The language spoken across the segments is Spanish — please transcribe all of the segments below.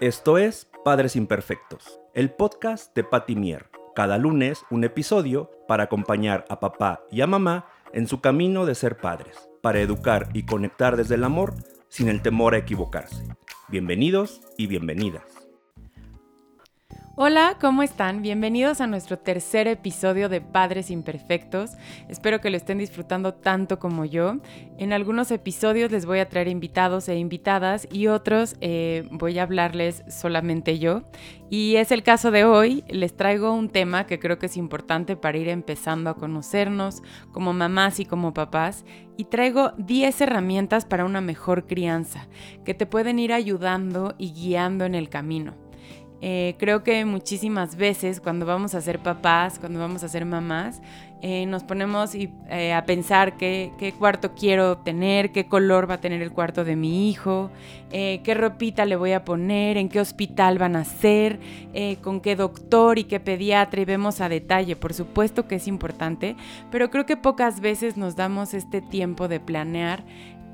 Esto es Padres Imperfectos, el podcast de Patty Mier. Cada lunes un episodio para acompañar a papá y a mamá en su camino de ser padres, para educar y conectar desde el amor sin el temor a equivocarse. Bienvenidos y bienvenidas. Hola, ¿cómo están? Bienvenidos a nuestro tercer episodio de Padres Imperfectos. Espero que lo estén disfrutando tanto como yo. En algunos episodios les voy a traer invitados e invitadas y otros eh, voy a hablarles solamente yo. Y es el caso de hoy. Les traigo un tema que creo que es importante para ir empezando a conocernos como mamás y como papás. Y traigo 10 herramientas para una mejor crianza que te pueden ir ayudando y guiando en el camino. Eh, creo que muchísimas veces cuando vamos a ser papás, cuando vamos a ser mamás, eh, nos ponemos eh, a pensar qué, cuarto quiero tener, qué color va a tener el cuarto de mi hijo, qué ropita le voy a poner, en qué hospital van a ser, con qué doctor y qué pediatra y vemos a detalle. Por supuesto que es importante, pero creo que pocas veces nos damos este tiempo de planear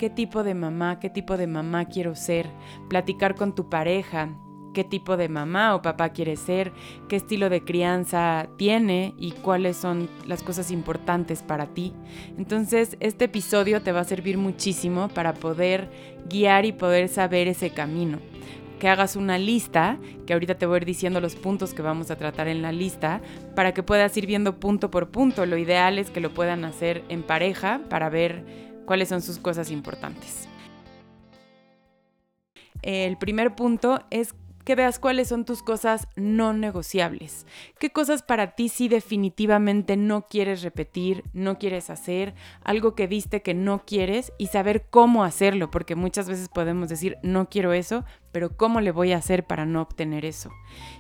qué tipo de mamá, qué tipo de mamá quiero ser, platicar con tu pareja, qué tipo de mamá o papá quiere ser, qué estilo de crianza tiene y cuáles son las cosas importantes para ti. Entonces, este episodio te va a servir muchísimo para poder guiar y poder saber ese camino. Que hagas una lista, que ahorita te voy a ir diciendo los puntos que vamos a tratar en la lista, para que puedas ir viendo punto por punto. Lo ideal es que lo puedan hacer en pareja para ver cuáles son sus cosas importantes. El primer punto es que veas cuáles son tus cosas no negociables. ¿Qué cosas para ti sí definitivamente no quieres repetir, no quieres hacer, algo que viste que no quieres y saber cómo hacerlo, porque muchas veces podemos decir no quiero eso, pero ¿cómo le voy a hacer para no obtener eso?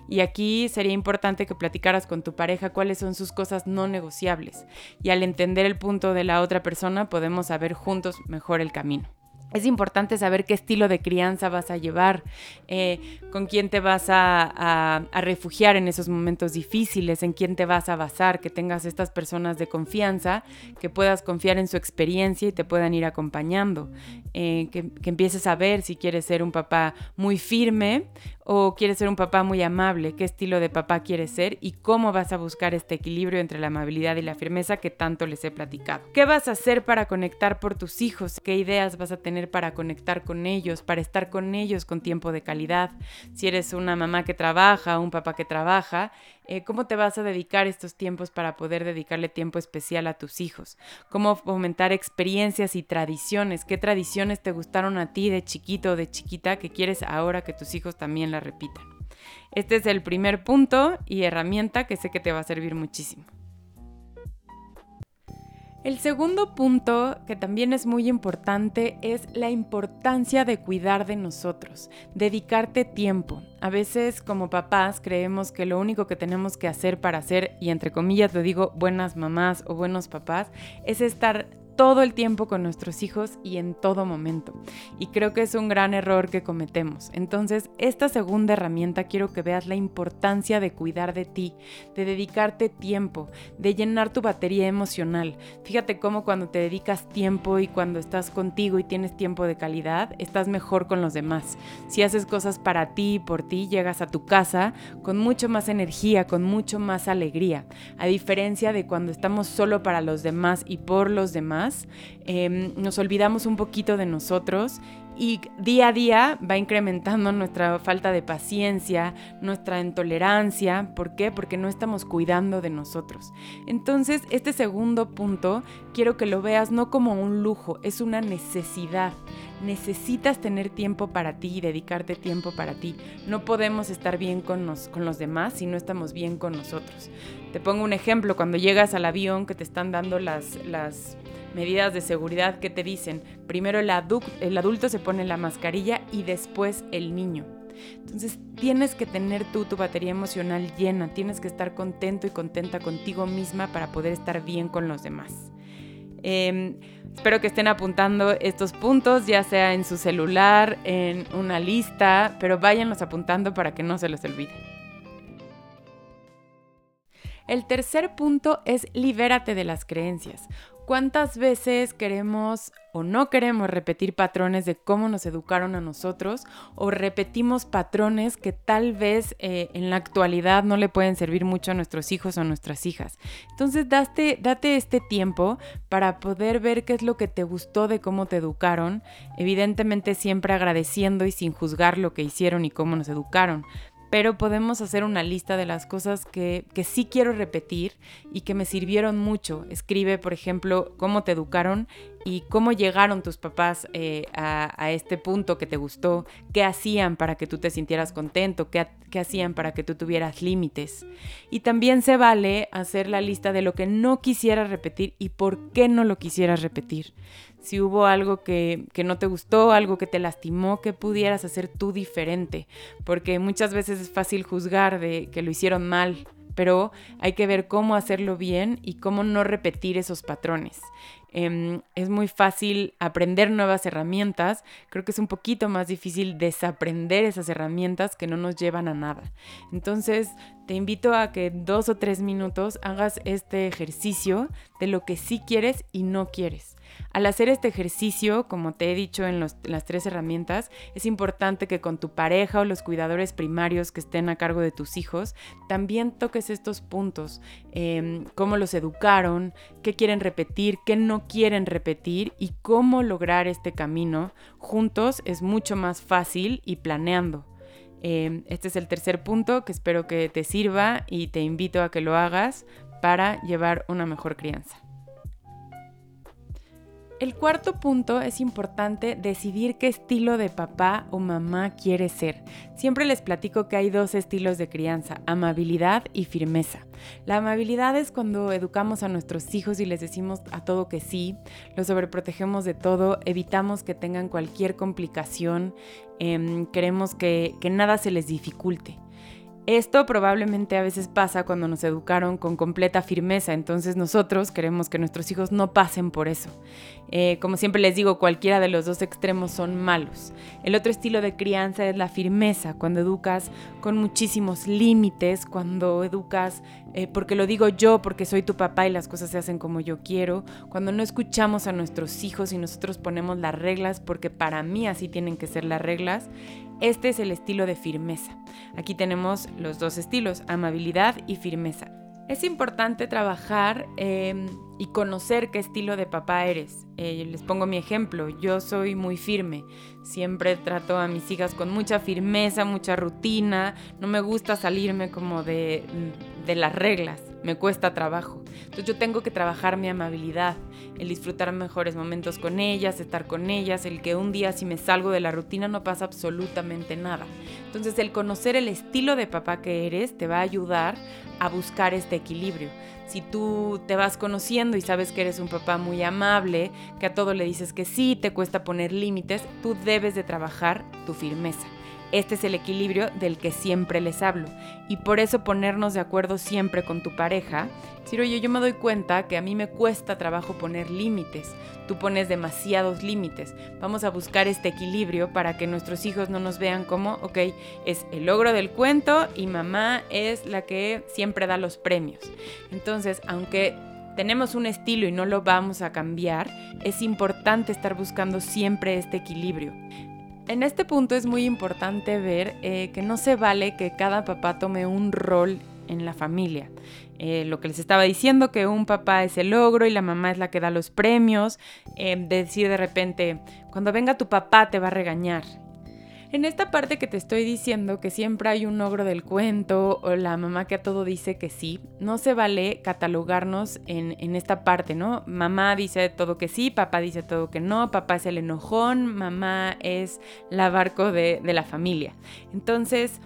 Y aquí sería importante que platicaras con tu pareja cuáles son sus cosas no negociables y al entender el punto de la otra persona podemos saber juntos mejor el camino. Es importante saber qué estilo de crianza vas a llevar, eh, con quién te vas a, refugiar en esos momentos difíciles, en quién te vas a basar, que tengas estas personas de confianza, que puedas confiar en su experiencia y te puedan ir acompañando, eh, que, que empieces a ver si quieres ser un papá muy firme o quieres ser un papá muy amable, qué estilo de papá quieres ser y cómo vas a buscar este equilibrio entre la amabilidad y la firmeza que tanto les he platicado. ¿Qué vas a hacer para conectar por tus hijos? ¿Qué ideas vas a tener para conectar con ellos, para estar con ellos con tiempo de calidad? Si eres una mamá que trabaja, un papá que trabaja, eh, ¿cómo te vas a dedicar estos tiempos para poder dedicarle tiempo especial a tus hijos? ¿Cómo fomentar experiencias y tradiciones? ¿Qué tradiciones te gustaron a ti de chiquito o de chiquita que quieres ahora que tus hijos también la repitan? Este es el primer punto y herramienta que sé que te va a servir muchísimo. El segundo punto, que también es muy importante, es la importancia de cuidar de nosotros, dedicarte tiempo. A veces como papás creemos que lo único que tenemos que hacer para ser, y entre comillas lo digo, buenas mamás o buenos papás, es estar todo el tiempo con nuestros hijos y en todo momento. Y creo que es un gran error que cometemos. Entonces, esta segunda herramienta quiero que veas la importancia de cuidar de ti, de dedicarte tiempo, de llenar tu batería emocional. Fíjate cómo cuando te dedicas tiempo y cuando estás contigo y tienes tiempo de calidad, estás mejor con los demás. Si haces cosas para ti y por ti, llegas a tu casa con mucho más energía, con mucho más alegría. A diferencia de cuando estamos solo para los demás y por los demás, Em, nos olvidamos un poquito de nosotros y día a día va incrementando nuestra falta de paciencia, nuestra intolerancia. ¿Por qué? Porque no estamos cuidando de nosotros. Entonces, este segundo punto quiero que lo veas no como un lujo, es una necesidad. Necesitas tener tiempo para ti y dedicarte tiempo para ti. No podemos estar bien con, con los demás si no estamos bien con nosotros. Te pongo un ejemplo, cuando llegas al avión que te están dando las, las medidas de seguridad que te dicen, primero el, adulto se pone la mascarilla y después el niño. Entonces tienes que tener tú tu batería emocional llena, tienes que estar contento y contenta contigo misma para poder estar bien con los demás. Em, espero que estén apuntando estos puntos, ya sea en su celular, en una lista, pero váyanlos apuntando para que no se los olvide. El tercer punto es libérate de las creencias. ¿Cuántas veces queremos o no queremos repetir patrones de cómo nos educaron a nosotros o repetimos patrones que tal vez eh, en la actualidad no le pueden servir mucho a nuestros hijos o nuestras hijas? Entonces date, date este tiempo para poder ver qué es lo que te gustó de cómo te educaron, evidentemente siempre agradeciendo y sin juzgar lo que hicieron y cómo nos educaron pero podemos hacer una lista de las cosas que, que, sí quiero repetir y que me sirvieron mucho. Escribe, por ejemplo, cómo te educaron y cómo llegaron tus papás eh, a, este punto que te gustó, qué hacían para que tú te sintieras contento, qué, qué hacían para que tú tuvieras límites. Y también se vale hacer la lista de lo que no quisieras repetir y por qué no lo quisieras repetir. Si hubo algo que, que no te gustó, algo que te lastimó, que pudieras hacer tú diferente. Porque muchas veces es fácil juzgar de que lo hicieron mal pero hay que ver cómo hacerlo bien y cómo no repetir esos patrones. Em, es muy fácil aprender nuevas herramientas, creo que es un poquito más difícil desaprender esas herramientas que no nos llevan a nada. Entonces, te invito a que dos o tres minutos hagas este ejercicio de lo que sí quieres y no quieres. Al hacer este ejercicio, como te he dicho en, las tres herramientas, es importante que con tu pareja o los cuidadores primarios que estén a cargo de tus hijos, también toques estos puntos, em, cómo los educaron, qué quieren repetir, qué no quieren repetir y cómo lograr este camino. Juntos es mucho más fácil y planeando. Em, este es el tercer punto que espero que te sirva y te invito a que lo hagas para llevar una mejor crianza. El cuarto punto es importante decidir qué estilo de papá o mamá quieres ser. Siempre les platico que hay dos estilos de crianza, amabilidad y firmeza. La amabilidad es cuando educamos a nuestros hijos y les decimos a todo que sí, los sobreprotegemos de todo, evitamos que tengan cualquier complicación, em, queremos que nada se les dificulte. Esto probablemente a veces pasa cuando nos educaron con completa firmeza, entonces nosotros queremos que nuestros hijos no pasen por eso. Eh, como siempre les digo, cualquiera de los dos extremos son malos. El otro estilo de crianza es la firmeza, cuando educas con muchísimos límites, cuando educas eh, porque lo digo yo, porque soy tu papá y las cosas se hacen como yo quiero, cuando no escuchamos a nuestros hijos y nosotros ponemos las reglas porque para mí así tienen que ser las reglas, este es el estilo de firmeza. Aquí tenemos los dos estilos, amabilidad y firmeza. Es importante trabajar em, y conocer qué estilo de papá eres. Eh, les pongo mi ejemplo, yo soy muy firme, siempre trato a mis hijas con mucha firmeza, mucha rutina, no me gusta salirme como de, de las reglas me cuesta trabajo. Entonces yo tengo que trabajar mi amabilidad, el disfrutar mejores momentos con ellas, estar con ellas, el que un día si me salgo de la rutina no pasa absolutamente nada. Entonces el conocer el estilo de papá que eres te va a ayudar a buscar este equilibrio. Si tú te vas conociendo y sabes que eres un papá muy amable, que a todo le dices que sí, te cuesta poner límites, tú debes de trabajar tu firmeza. Este es el equilibrio del que siempre les hablo. Y por eso ponernos de acuerdo siempre con tu pareja. Decir, oye, yo me doy cuenta que a mí me cuesta trabajo poner límites. Tú pones demasiados límites. Vamos a buscar este equilibrio para que nuestros hijos no nos vean como, ok, es el logro del cuento y mamá es la que siempre da los premios. Entonces, aunque tenemos un estilo y no lo vamos a cambiar, es importante estar buscando siempre este equilibrio. En este punto es muy importante ver eh, que no se vale que cada papá tome un rol en la familia. Eh, lo que les estaba diciendo, que un papá es el logro y la mamá es la que da los premios, eh, decir de repente, cuando venga tu papá te va a regañar en esta parte que te estoy diciendo que siempre hay un ogro del cuento o la mamá que a todo dice que sí, no se vale catalogarnos en, esta parte, ¿no? Mamá dice todo que sí, papá dice todo que no, papá es el enojón, mamá es la barco de, la familia. Entonces,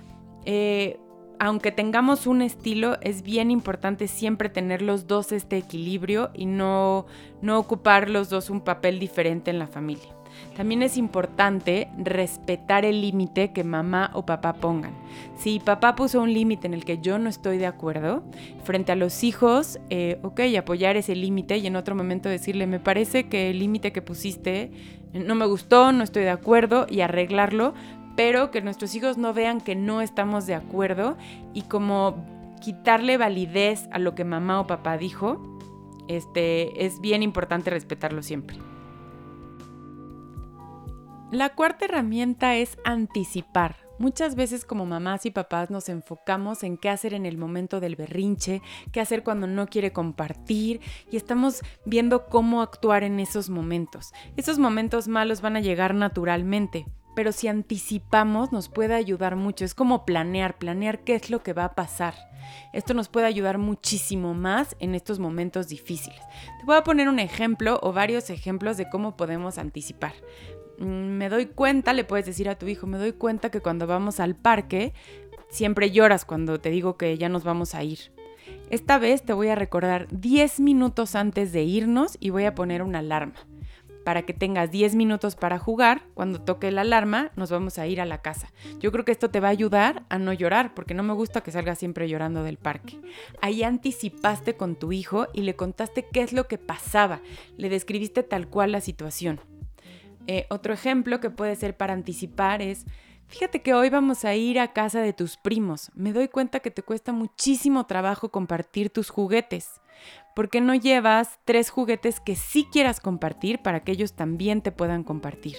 eh, aunque tengamos un estilo, es bien importante siempre tener los dos este equilibrio y no, no ocupar los dos un papel diferente en la familia. También es importante respetar el límite que mamá o papá pongan. Si papá puso un límite en el que yo no estoy de acuerdo, frente a los hijos, eh, ok, apoyar ese límite y en otro momento decirle, me parece que el límite que pusiste no me gustó, no estoy de acuerdo y arreglarlo, pero que nuestros hijos no vean que no estamos de acuerdo y como quitarle validez a lo que mamá o papá dijo Este, es bien importante respetarlo siempre. La cuarta herramienta es anticipar. Muchas veces como mamás y papás nos enfocamos en qué hacer en el momento del berrinche, qué hacer cuando no quiere compartir y estamos viendo cómo actuar en esos momentos. Esos momentos malos van a llegar naturalmente, pero si anticipamos nos puede ayudar mucho. Es como planear, planear qué es lo que va a pasar. Esto nos puede ayudar muchísimo más en estos momentos difíciles. Te voy a poner un ejemplo o varios ejemplos de cómo podemos anticipar. Mm, me doy cuenta, le puedes decir a tu hijo, me doy cuenta que cuando vamos al parque siempre lloras cuando te digo que ya nos vamos a ir. Esta vez te voy a recordar 10 minutos antes de irnos y voy a poner una alarma. Para que tengas 10 minutos para jugar, cuando toque la alarma nos vamos a ir a la casa. Yo creo que esto te va a ayudar a no llorar, porque no me gusta que salgas siempre llorando del parque. Ahí anticipaste con tu hijo y le contaste qué es lo que pasaba, le describiste tal cual la situación. Eh, otro ejemplo que puede ser para anticipar es, fíjate que hoy vamos a ir a casa de tus primos. Me doy cuenta que te cuesta muchísimo trabajo compartir tus juguetes. ¿Por qué no llevas tres juguetes que sí quieras compartir para que ellos también te puedan compartir?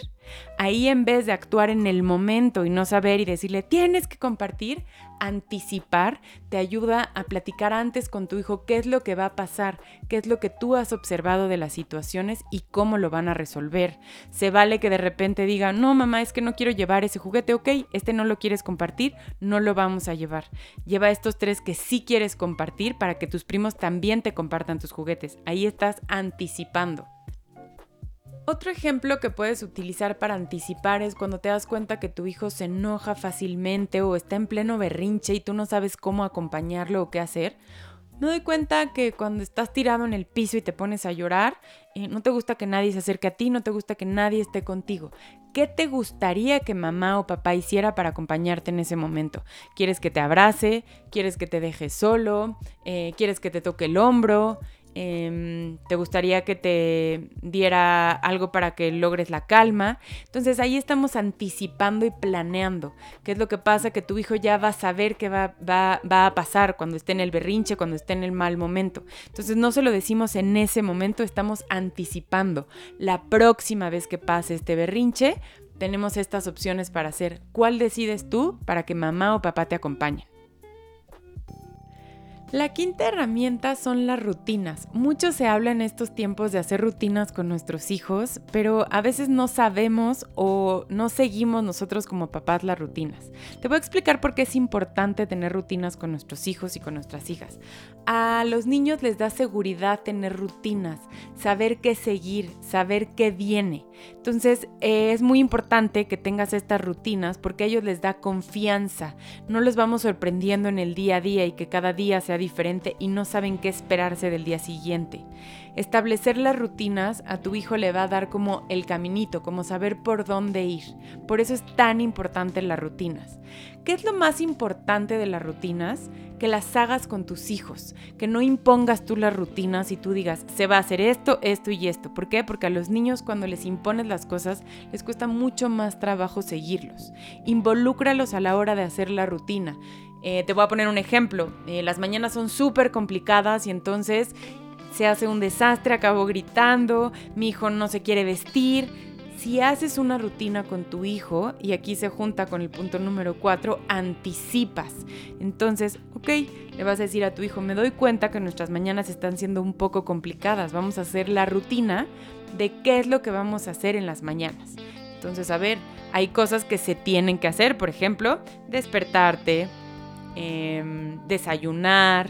Ahí en vez de actuar en el momento y no saber y decirle tienes que compartir, anticipar te ayuda a platicar antes con tu hijo qué es lo que va a pasar, qué es lo que tú has observado de las situaciones y cómo lo van a resolver. Se vale que de repente diga, no mamá, es que no quiero llevar ese juguete, ok, este no lo quieres compartir, no lo vamos a llevar. Lleva estos tres que sí quieres compartir para que tus primos también te compartan tus juguetes. Ahí estás anticipando. Otro ejemplo que puedes utilizar para anticipar es cuando te das cuenta que tu hijo se enoja fácilmente o está en pleno berrinche y tú no sabes cómo acompañarlo o qué hacer. Me doy cuenta que cuando estás tirado en el piso y te pones a llorar, eh, no te gusta que nadie se acerque a ti, no te gusta que nadie esté contigo. ¿Qué te gustaría que mamá o papá hiciera para acompañarte en ese momento? ¿Quieres que te abrace? ¿Quieres que te deje solo? Eh, ¿Quieres que te toque el hombro? Em, te gustaría que te diera algo para que logres la calma. Entonces ahí estamos anticipando y planeando. ¿Qué es lo que pasa? Que tu hijo ya va a saber qué va, va, a pasar cuando esté en el berrinche, cuando esté en el mal momento. Entonces no se lo decimos en ese momento, estamos anticipando. La próxima vez que pase este berrinche, tenemos estas opciones para hacer. ¿Cuál decides tú para que mamá o papá te acompañen? La quinta herramienta son las rutinas. Mucho se habla en estos tiempos de hacer rutinas con nuestros hijos, pero a veces no sabemos o no seguimos nosotros como papás las rutinas. Te voy a explicar por qué es importante tener rutinas con nuestros hijos y con nuestras hijas. A los niños les da seguridad tener rutinas, saber qué seguir, saber qué viene. Entonces es muy importante que tengas estas rutinas porque a ellos les da confianza. No los vamos sorprendiendo en el día a día y que cada día diferente y no saben qué esperarse del día siguiente. Establecer las rutinas a tu hijo le va a dar como el caminito, como saber por dónde ir. Por eso es tan importante las rutinas. ¿Qué es lo más importante de las rutinas? Que las hagas con tus hijos, que no impongas tú las rutinas y tú digas, se va a hacer esto, esto y esto. ¿Por qué? Porque a los niños cuando les impones las cosas les cuesta mucho más trabajo seguirlos. Involúcralos a la hora de hacer la rutina. Eh, te voy a poner un ejemplo. Eh, las mañanas son súper complicadas y entonces se hace un desastre, acabo gritando, mi hijo no se quiere vestir. Si haces una rutina con tu hijo, y aquí se junta con el punto número 4, anticipas. Entonces, ok, le vas a decir a tu hijo, me doy cuenta que nuestras mañanas están siendo un poco complicadas, vamos a hacer la rutina de qué es lo que vamos a hacer en las mañanas. Entonces, a ver, hay cosas que se tienen que hacer, por ejemplo, despertarte, em, desayunar,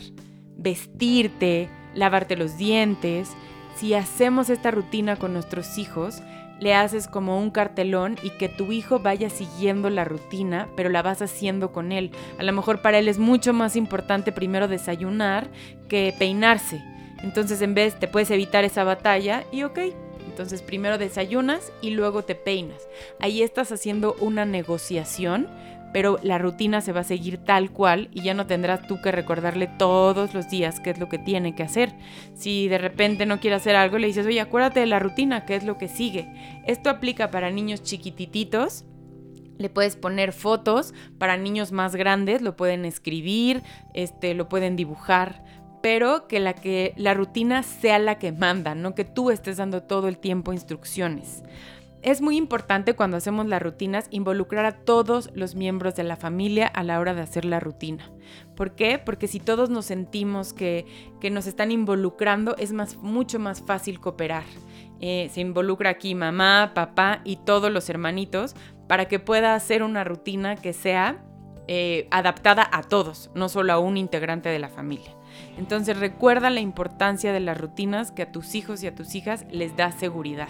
vestirte, lavarte los dientes. Si hacemos esta rutina con nuestros hijos, le haces como un cartelón y que tu hijo vaya siguiendo la rutina, pero la vas haciendo con él. A lo mejor para él es mucho más importante primero desayunar que peinarse. Entonces en vez te puedes evitar esa batalla y ok, entonces primero desayunas y luego te peinas. Ahí estás haciendo una negociación pero la rutina se va a seguir tal cual y ya no tendrás tú que recordarle todos los días qué es lo que tiene que hacer. Si de repente no quiere hacer algo, le dices, oye, acuérdate de la rutina, qué es lo que sigue. Esto aplica para niños chiquitititos. Le puedes poner fotos para niños más grandes, lo pueden escribir, este, lo pueden dibujar, pero que la, que la rutina sea la que manda, no que tú estés dando todo el tiempo instrucciones. Es muy importante cuando hacemos las rutinas involucrar a todos los miembros de la familia a la hora de hacer la rutina. ¿Por qué? Porque si todos nos sentimos que, nos están involucrando, es más, mucho más fácil cooperar. Eh, se involucra aquí mamá, papá y todos los hermanitos para que pueda hacer una rutina que sea eh, adaptada a todos, no solo a un integrante de la familia. Entonces recuerda la importancia de las rutinas que a tus hijos y a tus hijas les da seguridad.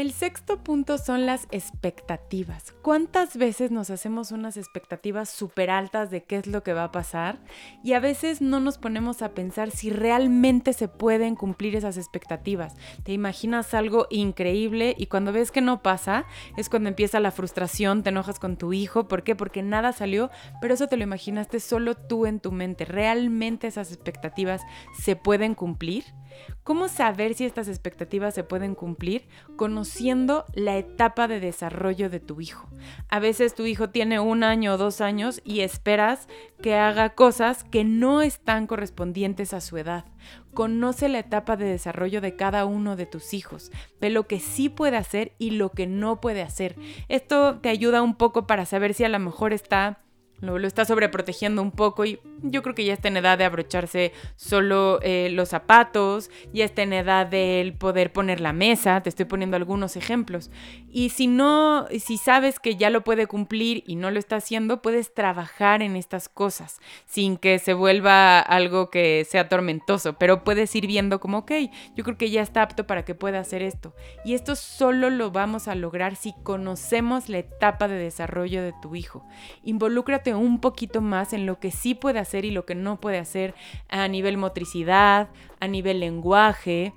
El sexto punto son las expectativas. ¿Cuántas veces nos hacemos unas expectativas súper altas de qué es lo que va a pasar? Y a veces no nos ponemos a pensar si realmente se pueden cumplir esas expectativas. Te imaginas algo increíble y cuando ves que no pasa es cuando empieza la frustración, te enojas con tu hijo. ¿Por qué? Porque nada salió, pero eso te lo imaginaste solo tú en tu mente. ¿Realmente esas expectativas se pueden cumplir? ¿Cómo saber si estas expectativas se pueden cumplir? Conociendo la etapa de desarrollo de tu hijo. A veces tu hijo tiene un año o dos años y esperas que haga cosas que no están correspondientes a su edad. Conoce la etapa de desarrollo de cada uno de tus hijos, ve lo que sí puede hacer y lo que no puede hacer. Esto te ayuda un poco para saber si a lo mejor está lo, está sobreprotegiendo un poco y yo creo que ya está en edad de abrocharse solo eh, los zapatos, ya está en edad de poder poner la mesa, te estoy poniendo algunos ejemplos. Y si no, si sabes que ya lo puede cumplir y no lo está haciendo, puedes trabajar en estas cosas sin que se vuelva algo que sea tormentoso, pero puedes ir viendo como, ok, yo creo que ya está apto para que pueda hacer esto. Y esto solo lo vamos a lograr si conocemos la etapa de desarrollo de tu hijo. Involúcrate un poquito más en lo que sí puede hacer y lo que no puede hacer a nivel motricidad, a nivel lenguaje,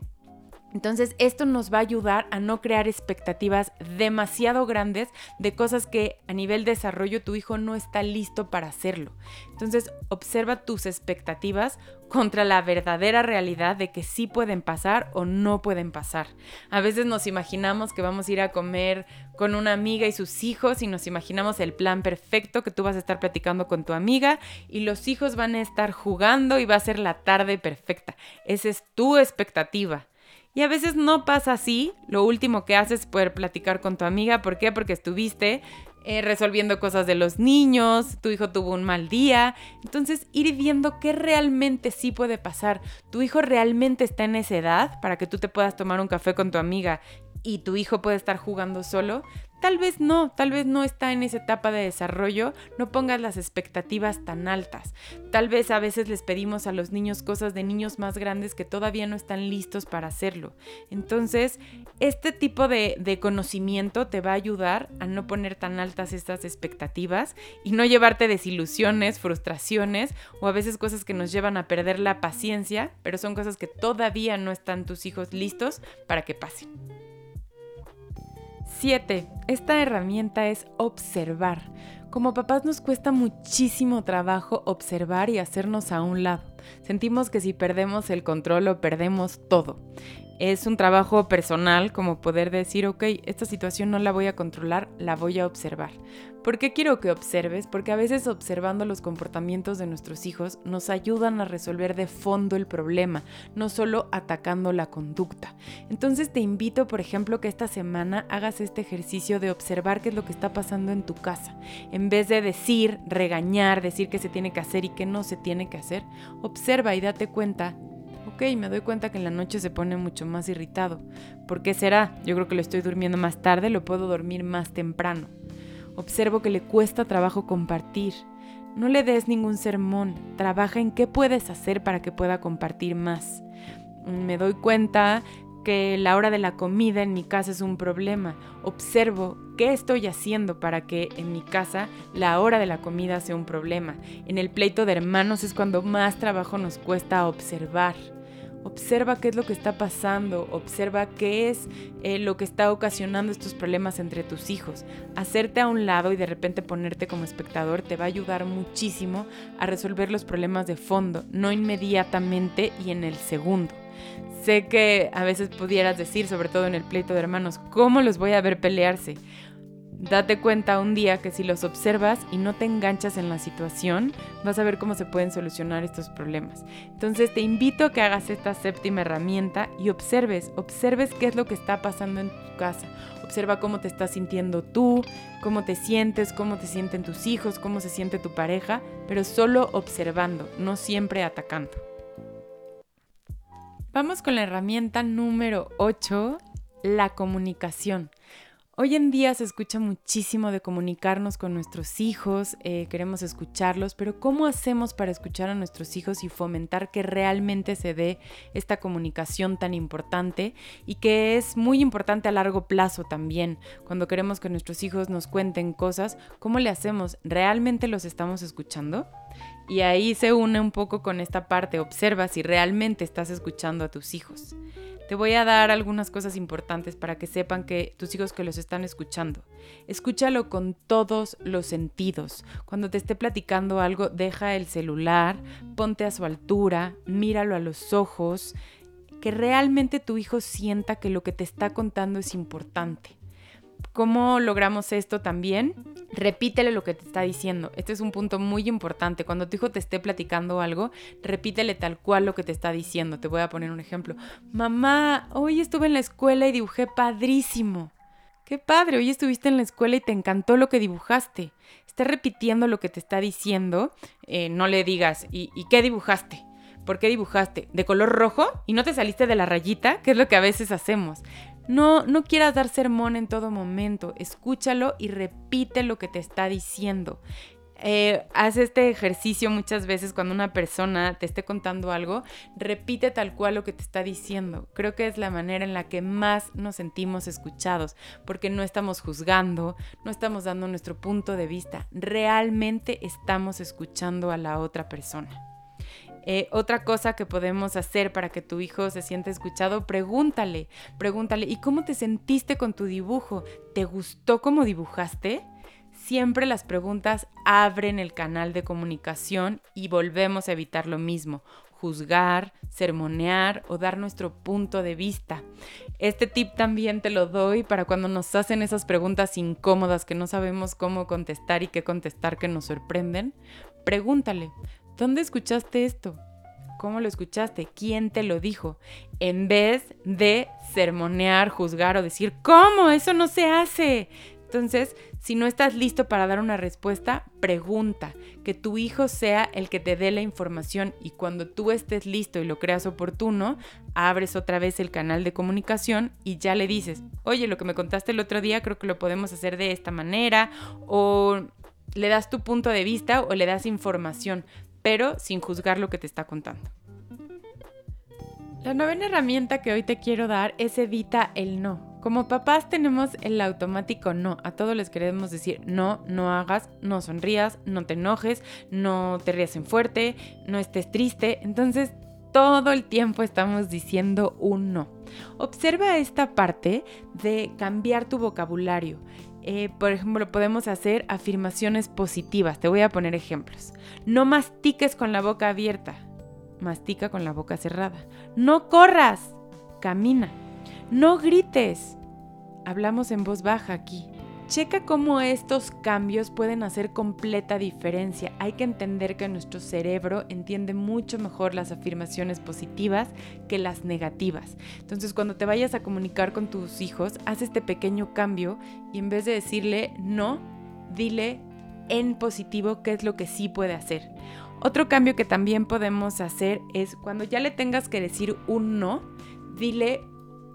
entonces, esto nos va a ayudar a no crear expectativas demasiado grandes de cosas que a nivel desarrollo tu hijo no está listo para hacerlo. Entonces, observa tus expectativas contra la verdadera realidad de que sí pueden pasar o no pueden pasar. A veces nos imaginamos que vamos a ir a comer con una amiga y sus hijos y nos imaginamos el plan perfecto que tú vas a estar platicando con tu amiga y los hijos van a estar jugando y va a ser la tarde perfecta. Esa es tu expectativa. Y a veces no pasa así. Lo último que haces es poder platicar con tu amiga. ¿Por qué? Porque estuviste eh, resolviendo cosas de los niños, tu hijo tuvo un mal día. Entonces, ir viendo qué realmente sí puede pasar. Tu hijo realmente está en esa edad para que tú te puedas tomar un café con tu amiga y tu hijo puede estar jugando solo. Tal vez no, tal vez no está en esa etapa de desarrollo, no pongas las expectativas tan altas. Tal vez a veces les pedimos a los niños cosas de niños más grandes que todavía no están listos para hacerlo. Entonces, este tipo de, de conocimiento te va a ayudar a no poner tan altas estas expectativas y no llevarte desilusiones, frustraciones o a veces cosas que nos llevan a perder la paciencia, pero son cosas que todavía no están tus hijos listos para que pasen. 7. Esta herramienta es observar. Como papás nos cuesta muchísimo trabajo observar y hacernos a un lado. Sentimos que si perdemos el control o perdemos todo es un trabajo personal como poder decir, ok, esta situación no la voy a controlar, la voy a observar. ¿Por qué quiero que observes? Porque a veces observando los comportamientos de nuestros hijos nos ayudan a resolver de fondo el problema, no solo atacando la conducta. Entonces te invito, por ejemplo, que esta semana hagas este ejercicio de observar qué es lo que está pasando en tu casa. En vez de decir, regañar, decir qué se tiene que hacer y qué no se tiene que hacer, observa y date cuenta Ok, me doy cuenta que en la noche se pone mucho más irritado. ¿Por qué será? Yo creo que lo estoy durmiendo más tarde, lo puedo dormir más temprano. Observo que le cuesta trabajo compartir. No le des ningún sermón, trabaja en qué puedes hacer para que pueda compartir más. Me doy cuenta que la hora de la comida en mi casa es un problema. Observo qué estoy haciendo para que en mi casa la hora de la comida sea un problema. En el pleito de hermanos es cuando más trabajo nos cuesta observar. Observa qué es lo que está pasando, observa qué es eh, lo que está ocasionando estos problemas entre tus hijos. Hacerte a un lado y de repente ponerte como espectador te va a ayudar muchísimo a resolver los problemas de fondo, no inmediatamente y en el segundo. Sé que a veces pudieras decir, sobre todo en el pleito de hermanos, ¿cómo los voy a ver pelearse? Date cuenta un día que si los observas y no te enganchas en la situación, vas a ver cómo se pueden solucionar estos problemas. Entonces te invito a que hagas esta séptima herramienta y observes, observes qué es lo que está pasando en tu casa. Observa cómo te estás sintiendo tú, cómo te sientes, cómo te sienten tus hijos, cómo se siente tu pareja, pero solo observando, no siempre atacando. Vamos con la herramienta número 8, la comunicación. Hoy en día se escucha muchísimo de comunicarnos con nuestros hijos, eh, queremos escucharlos, pero ¿cómo hacemos para escuchar a nuestros hijos y fomentar que realmente se dé esta comunicación tan importante y que es muy importante a largo plazo también? Cuando queremos que nuestros hijos nos cuenten cosas, ¿cómo le hacemos? ¿Realmente los estamos escuchando? Y ahí se une un poco con esta parte, observa si realmente estás escuchando a tus hijos. Te voy a dar algunas cosas importantes para que sepan que tus hijos que los están escuchando. Escúchalo con todos los sentidos. Cuando te esté platicando algo, deja el celular, ponte a su altura, míralo a los ojos, que realmente tu hijo sienta que lo que te está contando es importante. ¿Cómo logramos esto también? Repítele lo que te está diciendo. Este es un punto muy importante. Cuando tu hijo te esté platicando algo, repítele tal cual lo que te está diciendo. Te voy a poner un ejemplo. Mamá, hoy estuve en la escuela y dibujé padrísimo. Qué padre, hoy estuviste en la escuela y te encantó lo que dibujaste. Está repitiendo lo que te está diciendo. Eh, no le digas, ¿y, ¿y qué dibujaste? ¿Por qué dibujaste? ¿De color rojo? ¿Y no te saliste de la rayita? Que es lo que a veces hacemos. No, no quieras dar sermón en todo momento, escúchalo y repite lo que te está diciendo. Eh, haz este ejercicio muchas veces cuando una persona te esté contando algo, repite tal cual lo que te está diciendo. Creo que es la manera en la que más nos sentimos escuchados, porque no estamos juzgando, no estamos dando nuestro punto de vista, realmente estamos escuchando a la otra persona. Eh, otra cosa que podemos hacer para que tu hijo se sienta escuchado, pregúntale, pregúntale, ¿y cómo te sentiste con tu dibujo? ¿Te gustó cómo dibujaste? Siempre las preguntas abren el canal de comunicación y volvemos a evitar lo mismo, juzgar, sermonear o dar nuestro punto de vista. Este tip también te lo doy para cuando nos hacen esas preguntas incómodas que no sabemos cómo contestar y qué contestar que nos sorprenden. Pregúntale, ¿Dónde escuchaste esto? ¿Cómo lo escuchaste? ¿Quién te lo dijo? En vez de sermonear, juzgar o decir, ¿cómo? Eso no se hace. Entonces, si no estás listo para dar una respuesta, pregunta, que tu hijo sea el que te dé la información y cuando tú estés listo y lo creas oportuno, abres otra vez el canal de comunicación y ya le dices, oye, lo que me contaste el otro día creo que lo podemos hacer de esta manera o le das tu punto de vista o le das información, pero sin juzgar lo que te está contando. La novena herramienta que hoy te quiero dar es evita el no. Como papás tenemos el automático no. A todos les queremos decir no, no hagas, no sonrías, no te enojes, no te rías en fuerte, no estés triste. Entonces todo el tiempo estamos diciendo un no. Observa esta parte de cambiar tu vocabulario. Eh, por ejemplo, podemos hacer afirmaciones positivas. Te voy a poner ejemplos. No mastiques con la boca abierta. Mastica con la boca cerrada. No corras. Camina. No grites. Hablamos en voz baja aquí. Checa cómo estos cambios pueden hacer completa diferencia. Hay que entender que nuestro cerebro entiende mucho mejor las afirmaciones positivas que las negativas. Entonces cuando te vayas a comunicar con tus hijos, haz este pequeño cambio y en vez de decirle no, dile en positivo qué es lo que sí puede hacer. Otro cambio que también podemos hacer es cuando ya le tengas que decir un no, dile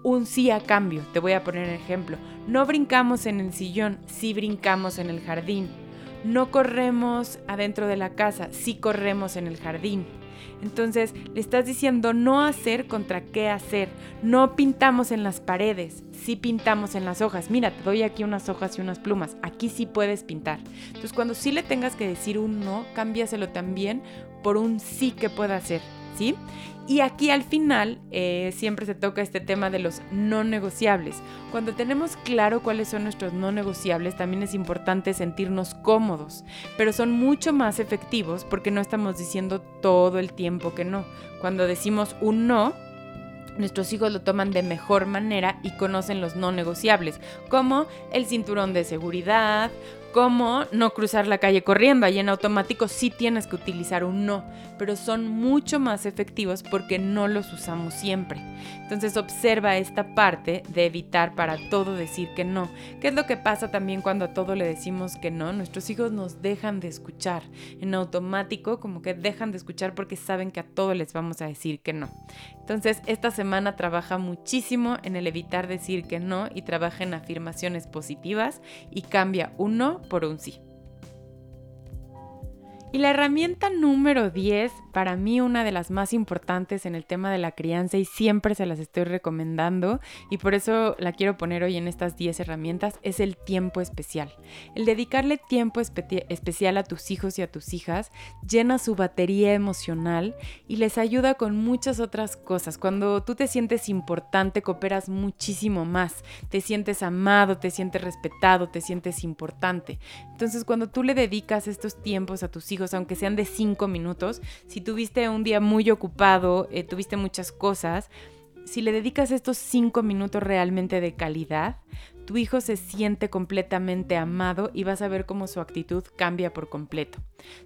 un sí a cambio. Te voy a poner un ejemplo. No brincamos en el sillón, sí brincamos en el jardín. No corremos adentro de la casa, sí corremos en el jardín. Entonces le estás diciendo no hacer contra qué hacer. No pintamos en las paredes, sí pintamos en las hojas. Mira, te doy aquí unas hojas y unas plumas. Aquí sí puedes pintar. Entonces cuando sí le tengas que decir un no, cámbiaselo también por un sí que pueda hacer. Y aquí al final eh, siempre se toca este tema de los no negociables. Cuando tenemos claro cuáles son nuestros no negociables, también es importante sentirnos cómodos, pero son mucho más efectivos porque no estamos diciendo todo el tiempo que no. Cuando decimos un no, nuestros hijos lo toman de mejor manera y conocen los no negociables, como el cinturón de seguridad, como no cruzar la calle corriendo. Ahí en automático sí tienes que utilizar un no, pero son mucho más efectivos porque no los usamos siempre. Entonces observa esta parte de evitar para todo decir que no. ¿Qué es lo que pasa también cuando a todo le decimos que no? Nuestros hijos nos dejan de escuchar. En automático como que dejan de escuchar porque saben que a todo les vamos a decir que no. Entonces esta semana trabaja muchísimo en el evitar decir que no y trabaja en afirmaciones positivas y cambia un no por un sí. Y la herramienta número 10, para mí una de las más importantes en el tema de la crianza y siempre se las estoy recomendando y por eso la quiero poner hoy en estas 10 herramientas, es el tiempo especial. El dedicarle tiempo especial a tus hijos y a tus hijas llena su batería emocional y les ayuda con muchas otras cosas. Cuando tú te sientes importante, cooperas muchísimo más, te sientes amado, te sientes respetado, te sientes importante. Entonces cuando tú le dedicas estos tiempos a tus hijos, aunque sean de cinco minutos, si tuviste un día muy ocupado, eh, tuviste muchas cosas, si le dedicas estos cinco minutos realmente de calidad, tu hijo se siente completamente amado y vas a ver cómo su actitud cambia por completo.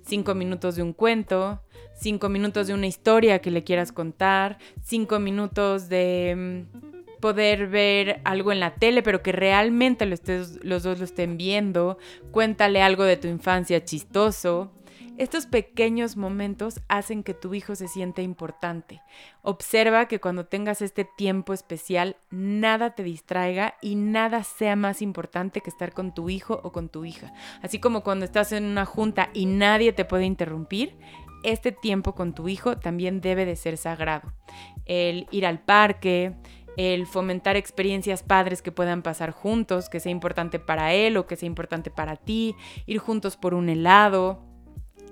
Cinco minutos de un cuento, cinco minutos de una historia que le quieras contar, cinco minutos de mm, poder ver algo en la tele, pero que realmente los dos lo estén viendo. Cuéntale algo de tu infancia chistoso. Estos pequeños momentos hacen que tu hijo se sienta importante. Observa que cuando tengas este tiempo especial, nada te distraiga y nada sea más importante que estar con tu hijo o con tu hija. Así como cuando estás en una junta y nadie te puede interrumpir, este tiempo con tu hijo también debe de ser sagrado. El ir al parque, el fomentar experiencias padres que puedan pasar juntos, que sea importante para él o que sea importante para ti, ir juntos por un helado,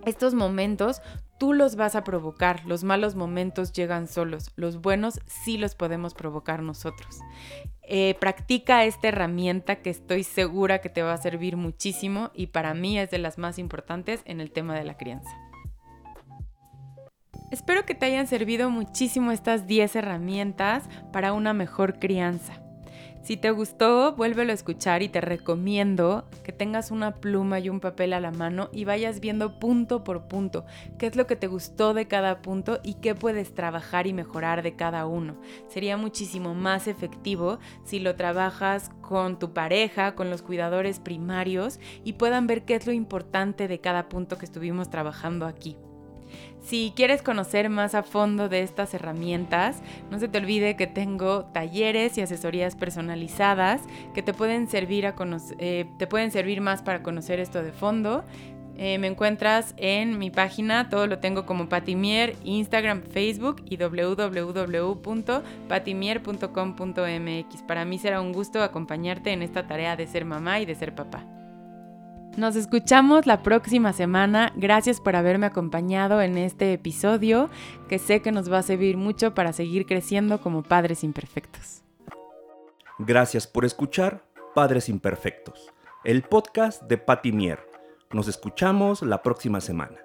estos momentos tú los vas a provocar, los malos momentos llegan solos, los buenos sí los podemos provocar nosotros. Eh, practica esta herramienta que estoy segura que te va a servir muchísimo y para mí es de las más importantes en el tema de la crianza. Espero que te hayan servido muchísimo estas 10 herramientas para una mejor crianza. Si te gustó, vuélvelo a escuchar y te recomiendo que tengas una pluma y un papel a la mano y vayas viendo punto por punto qué es lo que te gustó de cada punto y qué puedes trabajar y mejorar de cada uno. Sería muchísimo más efectivo si lo trabajas con tu pareja, con los cuidadores primarios y puedan ver qué es lo importante de cada punto que estuvimos trabajando aquí. Si quieres conocer más a fondo de estas herramientas, no se te olvide que tengo talleres y asesorías personalizadas que te pueden servir, a eh, te pueden servir más para conocer esto de fondo. Eh, me encuentras en mi página, todo lo tengo como Patimier, Instagram, Facebook y www.patimier.com.mx. Para mí será un gusto acompañarte en esta tarea de ser mamá y de ser papá. Nos escuchamos la próxima semana. Gracias por haberme acompañado en este episodio que sé que nos va a servir mucho para seguir creciendo como padres imperfectos. Gracias por escuchar Padres Imperfectos, el podcast de Patti Mier. Nos escuchamos la próxima semana.